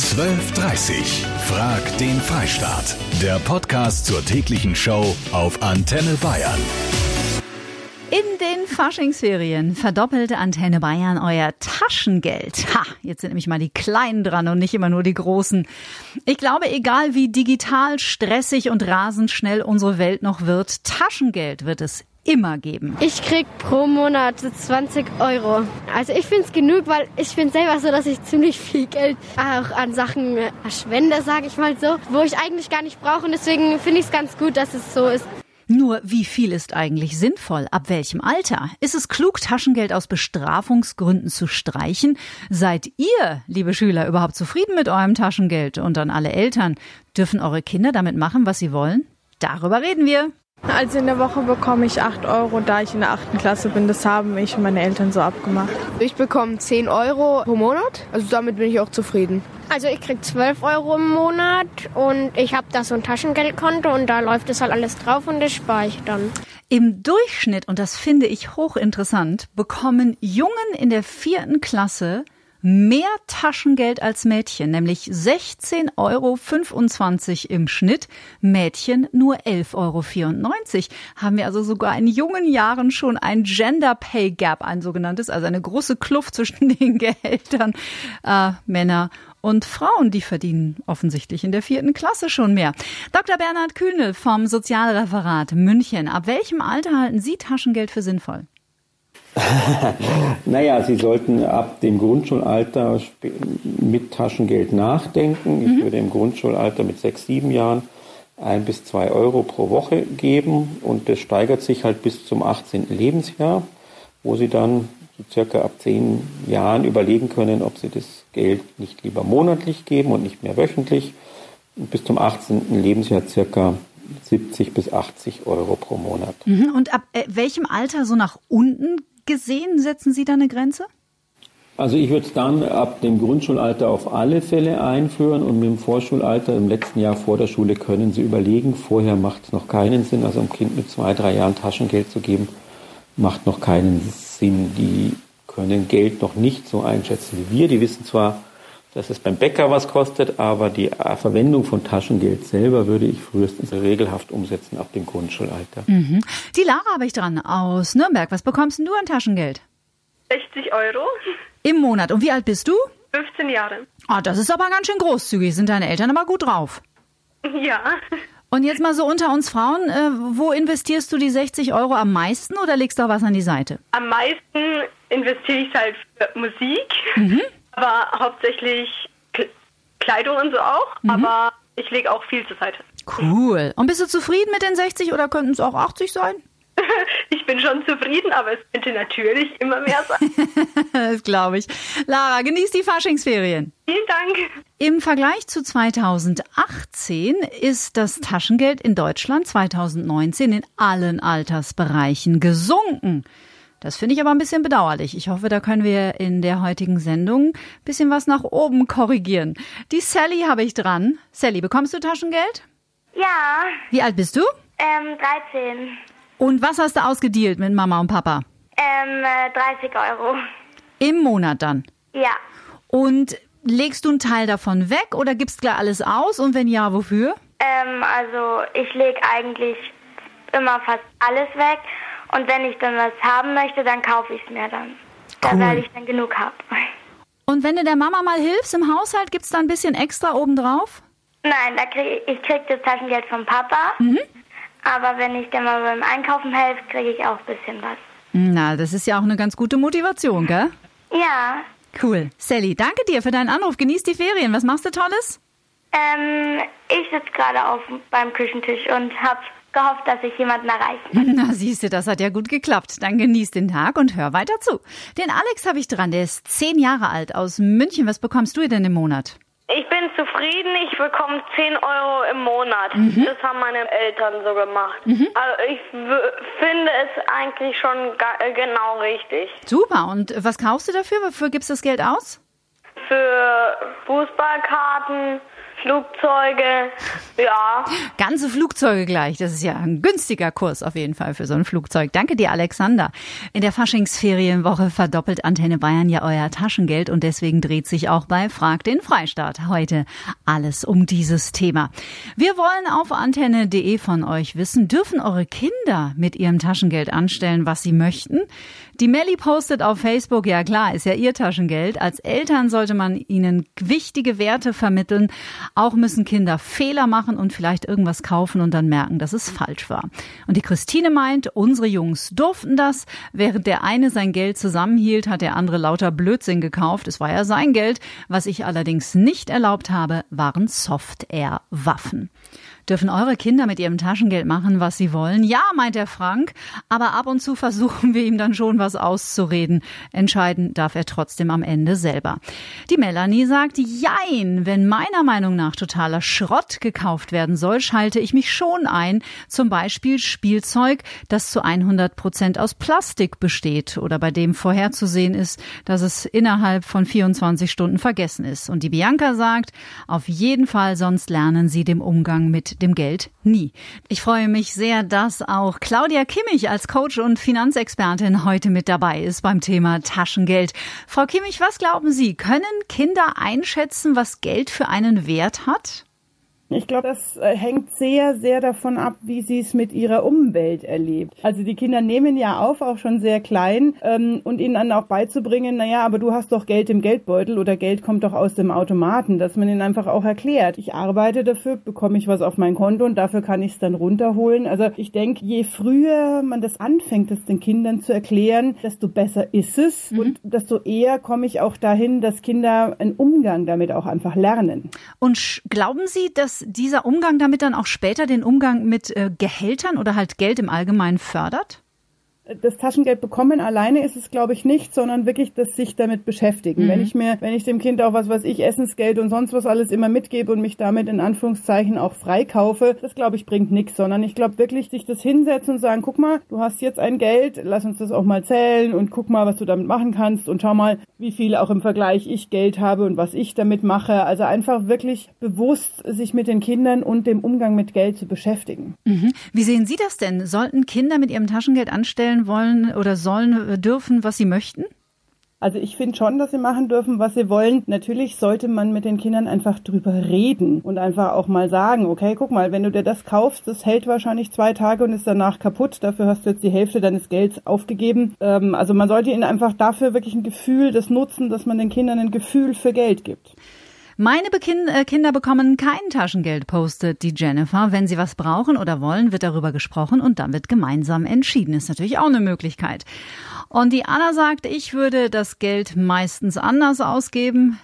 1230. Frag den Freistaat. Der Podcast zur täglichen Show auf Antenne Bayern. In den Faschingsferien verdoppelte Antenne Bayern euer Taschengeld. Ha, jetzt sind nämlich mal die Kleinen dran und nicht immer nur die Großen. Ich glaube, egal wie digital, stressig und rasend schnell unsere Welt noch wird, Taschengeld wird es immer geben. Ich krieg pro Monat 20 Euro. Also ich finde es genug, weil ich finde selber so, dass ich ziemlich viel Geld auch an Sachen verschwende, sage ich mal so, wo ich eigentlich gar nicht brauche. Und deswegen finde ich es ganz gut, dass es so ist. Nur wie viel ist eigentlich sinnvoll? Ab welchem Alter? Ist es klug, Taschengeld aus Bestrafungsgründen zu streichen? Seid ihr, liebe Schüler, überhaupt zufrieden mit eurem Taschengeld? Und an alle Eltern, dürfen eure Kinder damit machen, was sie wollen? Darüber reden wir. Also in der Woche bekomme ich 8 Euro, da ich in der 8. Klasse bin. Das haben ich und meine Eltern so abgemacht. Ich bekomme 10 Euro pro Monat, also damit bin ich auch zufrieden. Also ich krieg 12 Euro im Monat und ich habe da so ein Taschengeldkonto und da läuft das halt alles drauf und das spare ich dann. Im Durchschnitt, und das finde ich hochinteressant, bekommen Jungen in der vierten Klasse mehr Taschengeld als Mädchen, nämlich 16,25 Euro im Schnitt, Mädchen nur 11,94 Euro. Haben wir also sogar in jungen Jahren schon ein Gender Pay Gap, ein sogenanntes, also eine große Kluft zwischen den Gehältern äh, Männer und Frauen, die verdienen offensichtlich in der vierten Klasse schon mehr. Dr. Bernhard Kühnel vom Sozialreferat München. Ab welchem Alter halten Sie Taschengeld für sinnvoll? naja, Sie sollten ab dem Grundschulalter mit Taschengeld nachdenken. Ich mhm. würde im Grundschulalter mit sechs, sieben Jahren ein bis zwei Euro pro Woche geben und das steigert sich halt bis zum 18. Lebensjahr, wo Sie dann so circa ab zehn Jahren überlegen können, ob Sie das Geld nicht lieber monatlich geben und nicht mehr wöchentlich. Und bis zum 18. Lebensjahr circa 70 bis 80 Euro pro Monat. Mhm. Und ab äh, welchem Alter so nach unten gesehen setzen Sie da eine Grenze? Also ich würde es dann ab dem Grundschulalter auf alle Fälle einführen und mit dem Vorschulalter im letzten Jahr vor der Schule können Sie überlegen. Vorher macht es noch keinen Sinn, also einem Kind mit zwei, drei Jahren Taschengeld zu geben, macht noch keinen Sinn. Die können Geld noch nicht so einschätzen wie wir. Die wissen zwar, dass es beim Bäcker was kostet, aber die Verwendung von Taschengeld selber würde ich frühestens regelhaft umsetzen ab dem Grundschulalter. Mhm. Die Lara habe ich dran aus Nürnberg. Was bekommst du an Taschengeld? 60 Euro. Im Monat. Und wie alt bist du? 15 Jahre. Ah, das ist aber ganz schön großzügig. Sind deine Eltern aber gut drauf? Ja. Und jetzt mal so unter uns Frauen, äh, wo investierst du die 60 Euro am meisten oder legst du auch was an die Seite? Am meisten investiere ich halt für Musik. Mhm aber hauptsächlich Kleidung und so auch. Mhm. Aber ich lege auch viel zur Seite. Cool. Und bist du zufrieden mit den 60 oder könnten es auch 80 sein? ich bin schon zufrieden, aber es könnte natürlich immer mehr sein. das glaube ich. Lara, genieß die Faschingsferien. Vielen Dank. Im Vergleich zu 2018 ist das Taschengeld in Deutschland 2019 in allen Altersbereichen gesunken. Das finde ich aber ein bisschen bedauerlich. Ich hoffe, da können wir in der heutigen Sendung ein bisschen was nach oben korrigieren. Die Sally habe ich dran. Sally, bekommst du Taschengeld? Ja. Wie alt bist du? Ähm, 13. Und was hast du ausgedealt mit Mama und Papa? Ähm, 30 äh, Euro. Im Monat dann? Ja. Und legst du einen Teil davon weg oder gibst gleich alles aus? Und wenn ja, wofür? Ähm, also ich lege eigentlich immer fast alles weg. Und wenn ich dann was haben möchte, dann kaufe ich es mir dann. Cool. Da werde ich dann genug haben. Und wenn du der Mama mal hilfst im Haushalt, gibt es da ein bisschen extra obendrauf? Nein, da krieg, ich kriege das Taschengeld vom Papa. Mhm. Aber wenn ich dann mal beim Einkaufen helfe, kriege ich auch ein bisschen was. Na, das ist ja auch eine ganz gute Motivation, gell? Ja. Cool. Sally, danke dir für deinen Anruf. Genieß die Ferien. Was machst du Tolles? Ähm, ich sitze gerade auf beim Küchentisch und habe gehofft, dass ich jemanden erreichen kann. Na, siehst du, das hat ja gut geklappt. Dann genieß den Tag und hör weiter zu. Den Alex habe ich dran, der ist zehn Jahre alt aus München. Was bekommst du denn im Monat? Ich bin zufrieden, ich bekomme 10 Euro im Monat. Mhm. Das haben meine Eltern so gemacht. Mhm. Also ich finde es eigentlich schon äh, genau richtig. Super, und was kaufst du dafür? Wofür gibst du das Geld aus? Für Fußballkarten, Flugzeuge, ja. Ganze Flugzeuge gleich. Das ist ja ein günstiger Kurs auf jeden Fall für so ein Flugzeug. Danke dir, Alexander. In der Faschingsferienwoche verdoppelt Antenne Bayern ja euer Taschengeld und deswegen dreht sich auch bei Frag den Freistaat heute alles um dieses Thema. Wir wollen auf antenne.de von euch wissen, dürfen eure Kinder mit ihrem Taschengeld anstellen, was sie möchten? Die Melli postet auf Facebook, ja klar, ist ja ihr Taschengeld. Als Eltern sollte man ihnen wichtige Werte vermitteln. Auch müssen Kinder Fehler machen und vielleicht irgendwas kaufen und dann merken, dass es falsch war. Und die Christine meint, unsere Jungs durften das. Während der eine sein Geld zusammenhielt, hat der andere lauter Blödsinn gekauft. Es war ja sein Geld. Was ich allerdings nicht erlaubt habe, waren Soft-Air-Waffen. Dürfen eure Kinder mit ihrem Taschengeld machen, was sie wollen? Ja, meint der Frank, aber ab und zu versuchen wir ihm dann schon was auszureden. Entscheiden darf er trotzdem am Ende selber. Die Melanie sagt, jein, wenn meiner Meinung nach totaler Schrott gekauft werden soll, schalte ich mich schon ein. Zum Beispiel Spielzeug, das zu 100 Prozent aus Plastik besteht oder bei dem vorherzusehen ist, dass es innerhalb von 24 Stunden vergessen ist. Und die Bianca sagt, auf jeden Fall, sonst lernen sie dem Umgang mit dem Geld nie. Ich freue mich sehr, dass auch Claudia Kimmich als Coach und Finanzexpertin heute mit dabei ist beim Thema Taschengeld. Frau Kimmich, was glauben Sie? Können Kinder einschätzen, was Geld für einen Wert hat? Ich glaube, das äh, hängt sehr, sehr davon ab, wie sie es mit ihrer Umwelt erlebt. Also die Kinder nehmen ja auf, auch schon sehr klein, ähm, und ihnen dann auch beizubringen, naja, aber du hast doch Geld im Geldbeutel oder Geld kommt doch aus dem Automaten, dass man ihnen einfach auch erklärt, ich arbeite dafür, bekomme ich was auf mein Konto und dafür kann ich es dann runterholen. Also ich denke, je früher man das anfängt, das den Kindern zu erklären, desto besser ist es mhm. und desto eher komme ich auch dahin, dass Kinder einen Umgang damit auch einfach lernen. Und glauben Sie, dass dieser Umgang damit dann auch später den Umgang mit äh, Gehältern oder halt Geld im Allgemeinen fördert? Das Taschengeld bekommen alleine ist es, glaube ich, nicht, sondern wirklich das sich damit beschäftigen. Mhm. Wenn ich mir, wenn ich dem Kind auch was, was ich Essensgeld und sonst was alles immer mitgebe und mich damit in Anführungszeichen auch freikaufe, das glaube ich bringt nichts, sondern ich glaube wirklich, sich das hinsetzen und sagen, guck mal, du hast jetzt ein Geld, lass uns das auch mal zählen und guck mal, was du damit machen kannst und schau mal, wie viel auch im Vergleich ich Geld habe und was ich damit mache. Also einfach wirklich bewusst sich mit den Kindern und dem Umgang mit Geld zu beschäftigen. Mhm. Wie sehen Sie das denn? Sollten Kinder mit ihrem Taschengeld anstellen, wollen oder sollen, dürfen, was sie möchten? Also ich finde schon, dass sie machen dürfen, was sie wollen. Natürlich sollte man mit den Kindern einfach drüber reden und einfach auch mal sagen, okay, guck mal, wenn du dir das kaufst, das hält wahrscheinlich zwei Tage und ist danach kaputt. Dafür hast du jetzt die Hälfte deines Gelds aufgegeben. Ähm, also man sollte ihnen einfach dafür wirklich ein Gefühl des Nutzen, dass man den Kindern ein Gefühl für Geld gibt. Meine äh, Kinder bekommen kein Taschengeld, postet die Jennifer. Wenn sie was brauchen oder wollen, wird darüber gesprochen und dann wird gemeinsam entschieden. Ist natürlich auch eine Möglichkeit. Und die Anna sagt, ich würde das Geld meistens anders ausgeben.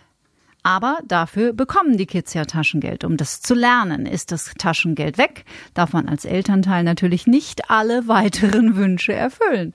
Aber dafür bekommen die Kids ja Taschengeld. Um das zu lernen, ist das Taschengeld weg, darf man als Elternteil natürlich nicht alle weiteren Wünsche erfüllen.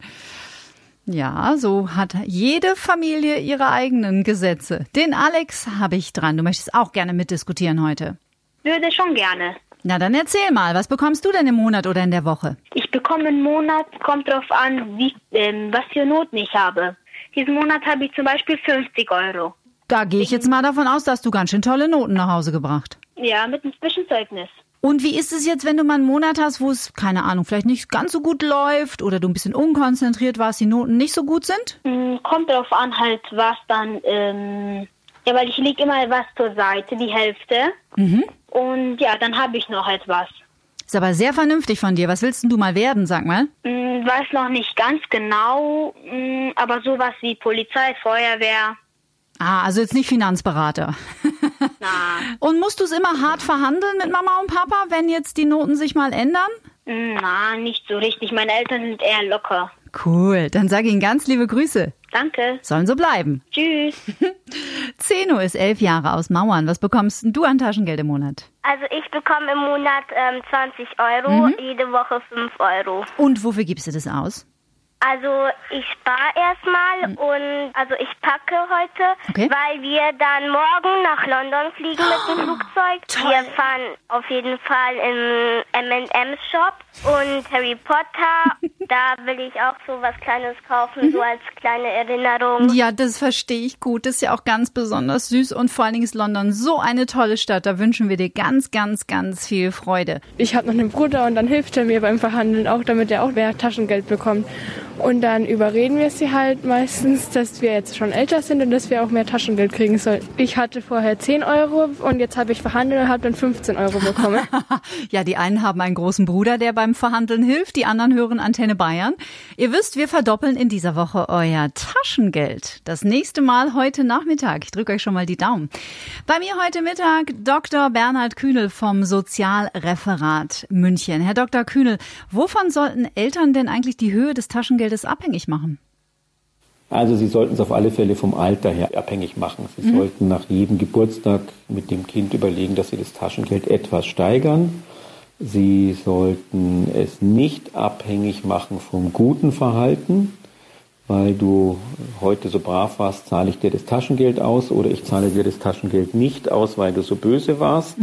Ja, so hat jede Familie ihre eigenen Gesetze. Den Alex habe ich dran. Du möchtest auch gerne mitdiskutieren heute. Würde schon gerne. Na dann erzähl mal, was bekommst du denn im Monat oder in der Woche? Ich bekomme im Monat, kommt drauf an, wie, ähm, was für Noten ich habe. Diesen Monat habe ich zum Beispiel 50 Euro. Da gehe ich jetzt mal davon aus, dass du ganz schön tolle Noten nach Hause gebracht. Ja, mit einem Zwischenzeugnis. Und wie ist es jetzt, wenn du mal einen Monat hast, wo es, keine Ahnung, vielleicht nicht ganz so gut läuft oder du ein bisschen unkonzentriert warst, die Noten nicht so gut sind? Mm, kommt darauf an, halt, was dann, ähm, ja, weil ich lege immer was zur Seite, die Hälfte. Mhm. Und ja, dann habe ich noch etwas. Ist aber sehr vernünftig von dir. Was willst denn du mal werden, sag mal? Mm, weiß noch nicht ganz genau, mm, aber sowas wie Polizei, Feuerwehr. Ah, also jetzt nicht Finanzberater. Na. Und musst du es immer hart verhandeln mit Mama und Papa, wenn jetzt die Noten sich mal ändern? Na, nicht so richtig. Meine Eltern sind eher locker. Cool, dann sage Ihnen ganz liebe Grüße. Danke. Sollen so bleiben. Tschüss. Zeno ist elf Jahre aus Mauern. Was bekommst du an Taschengeld im Monat? Also ich bekomme im Monat ähm, 20 Euro, mhm. jede Woche 5 Euro. Und wofür gibst du das aus? Also ich spare erstmal Hm. und also ich packe heute, Okay. weil wir dann morgen nach London fliegen mit dem Flugzeug. Wir fahren auf jeden Fall im M&M Shop und Harry Potter. da will ich auch so was Kleines kaufen, so als kleine Erinnerung. Ja, das verstehe ich gut. Das ist ja auch ganz besonders süß und vor allen Dingen ist London so eine tolle Stadt. Da wünschen wir dir ganz, ganz, ganz viel Freude. Ich habe noch einen Bruder und dann hilft er mir beim Verhandeln auch, damit er auch mehr Taschengeld bekommt. Und dann überreden wir sie halt meistens, dass wir jetzt schon älter sind und dass wir auch mehr Taschengeld kriegen sollen. Ich hatte vorher 10 Euro und jetzt habe ich verhandelt und habe dann 15 Euro bekommen. Ja, die einen haben einen großen Bruder, der beim Verhandeln hilft, die anderen hören Antenne Bayern. Ihr wisst, wir verdoppeln in dieser Woche euer Taschengeld. Das nächste Mal heute Nachmittag. Ich drücke euch schon mal die Daumen. Bei mir heute Mittag Dr. Bernhard Kühnel vom Sozialreferat München. Herr Dr. Kühnel, wovon sollten Eltern denn eigentlich die Höhe des Taschengeldes abhängig machen? Also Sie sollten es auf alle Fälle vom Alter her abhängig machen. Sie Mhm. sollten nach jedem Geburtstag mit dem Kind überlegen, dass Sie das Taschengeld etwas steigern. Sie sollten es nicht abhängig machen vom guten Verhalten, weil du heute so brav warst, zahle ich dir das Taschengeld aus oder ich zahle dir das Taschengeld nicht aus, weil du so böse warst.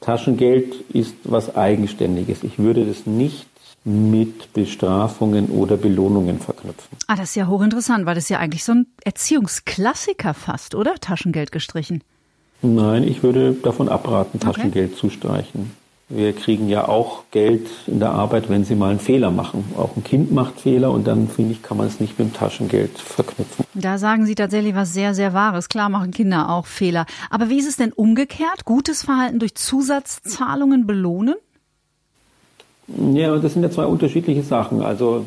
Taschengeld ist was Eigenständiges. Ich würde das nicht mit Bestrafungen oder Belohnungen verknüpfen. Ah, das ist ja hochinteressant, weil das ist ja eigentlich so ein Erziehungsklassiker fast, oder? Taschengeld gestrichen. Nein, ich würde davon abraten, Taschengeld zu streichen. Wir kriegen ja auch Geld in der Arbeit, wenn Sie mal einen Fehler machen. Auch ein Kind macht Fehler und dann, finde ich, kann man es nicht mit dem Taschengeld verknüpfen. Da sagen Sie tatsächlich was sehr, sehr Wahres. Klar machen Kinder auch Fehler. Aber wie ist es denn umgekehrt? Gutes Verhalten durch Zusatzzahlungen belohnen? Ja, und das sind ja zwei unterschiedliche Sachen. Also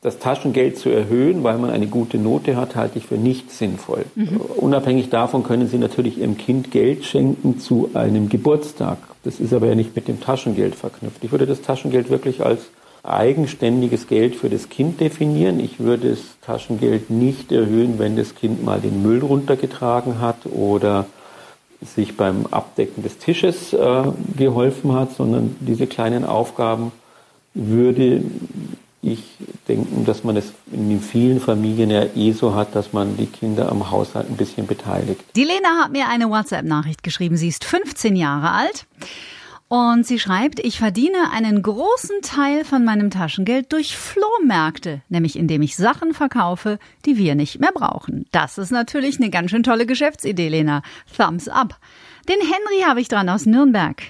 das Taschengeld zu erhöhen, weil man eine gute Note hat, halte ich für nicht sinnvoll. Mhm. Unabhängig davon können Sie natürlich Ihrem Kind Geld schenken zu einem Geburtstag. Das ist aber ja nicht mit dem Taschengeld verknüpft. Ich würde das Taschengeld wirklich als eigenständiges Geld für das Kind definieren. Ich würde das Taschengeld nicht erhöhen, wenn das Kind mal den Müll runtergetragen hat oder sich beim Abdecken des Tisches äh, geholfen hat, sondern diese kleinen Aufgaben würde ich denken, dass man es in vielen Familien ja eh so hat, dass man die Kinder am Haushalt ein bisschen beteiligt. Die Lena hat mir eine WhatsApp-Nachricht geschrieben. Sie ist 15 Jahre alt. Und sie schreibt, ich verdiene einen großen Teil von meinem Taschengeld durch Flohmärkte, nämlich indem ich Sachen verkaufe, die wir nicht mehr brauchen. Das ist natürlich eine ganz schön tolle Geschäftsidee, Lena. Thumbs up. Den Henry habe ich dran aus Nürnberg.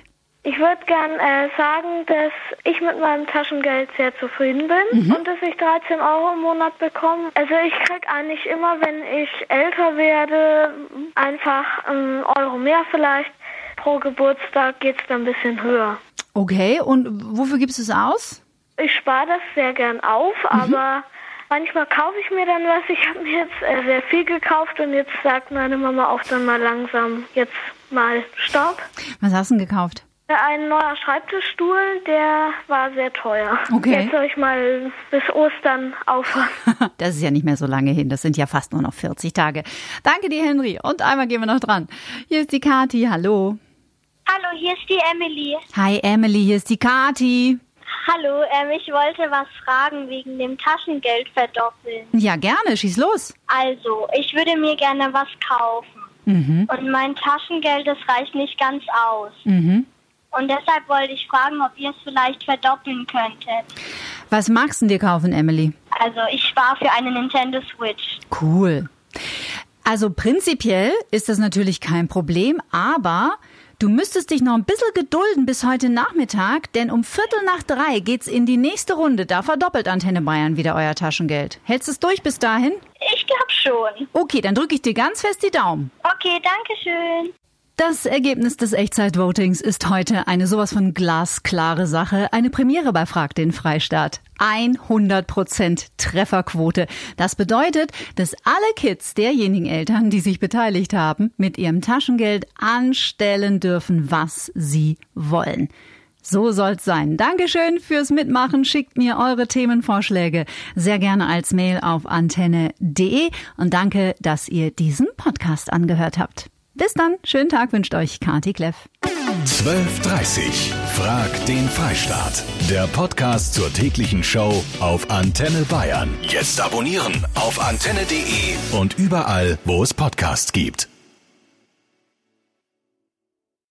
Ich würde gern äh, sagen, dass ich mit meinem Taschengeld sehr zufrieden bin Mhm. und dass ich 13 Euro im Monat bekomme. Also ich krieg eigentlich immer, wenn ich älter werde, einfach einen Euro mehr vielleicht. Pro Geburtstag geht's dann ein bisschen höher. Okay, und wofür gibst du es aus? Ich spare das sehr gern auf, Mhm. aber manchmal kaufe ich mir dann was. Ich habe mir jetzt äh, sehr viel gekauft und jetzt sagt meine Mama auch dann mal langsam, jetzt mal Stopp. Was hast du denn gekauft? Ein neuer Schreibtischstuhl, der war sehr teuer. Okay. Jetzt soll ich mal bis Ostern aufhören. Das ist ja nicht mehr so lange hin. Das sind ja fast nur noch 40 Tage. Danke dir, Henry. Und einmal gehen wir noch dran. Hier ist die Kati. Hallo. Hallo, hier ist die Emily. Hi, Emily. Hier ist die Kati. Hallo, ähm, ich wollte was fragen wegen dem Taschengeld verdoppeln. Ja, gerne. Schieß los. Also, ich würde mir gerne was kaufen. Mhm. Und mein Taschengeld, das reicht nicht ganz aus. Mhm. Und deshalb wollte ich fragen, ob ihr es vielleicht verdoppeln könntet. Was magst du dir kaufen, Emily? Also, ich spare für eine Nintendo Switch. Cool. Also prinzipiell ist das natürlich kein Problem, aber du müsstest dich noch ein bisschen gedulden bis heute Nachmittag, denn um Viertel nach drei geht's in die nächste Runde. Da verdoppelt Antenne Bayern wieder euer Taschengeld. Hältst du es durch bis dahin? Ich glaube schon. Okay, dann drücke ich dir ganz fest die Daumen. Okay, danke schön. Das Ergebnis des Echtzeitvotings ist heute eine sowas von glasklare Sache. Eine Premiere bei Frag den Freistaat. 100% Trefferquote. Das bedeutet, dass alle Kids derjenigen Eltern, die sich beteiligt haben, mit ihrem Taschengeld anstellen dürfen, was sie wollen. So soll's sein. Dankeschön fürs Mitmachen. Schickt mir eure Themenvorschläge sehr gerne als Mail auf antenne.de und danke, dass ihr diesen Podcast angehört habt. Bis dann. Schönen Tag wünscht euch Kati Kleff. 12.30 Frag den Freistaat. Der Podcast zur täglichen Show auf Antenne Bayern. Jetzt abonnieren auf antenne.de und überall, wo es Podcasts gibt.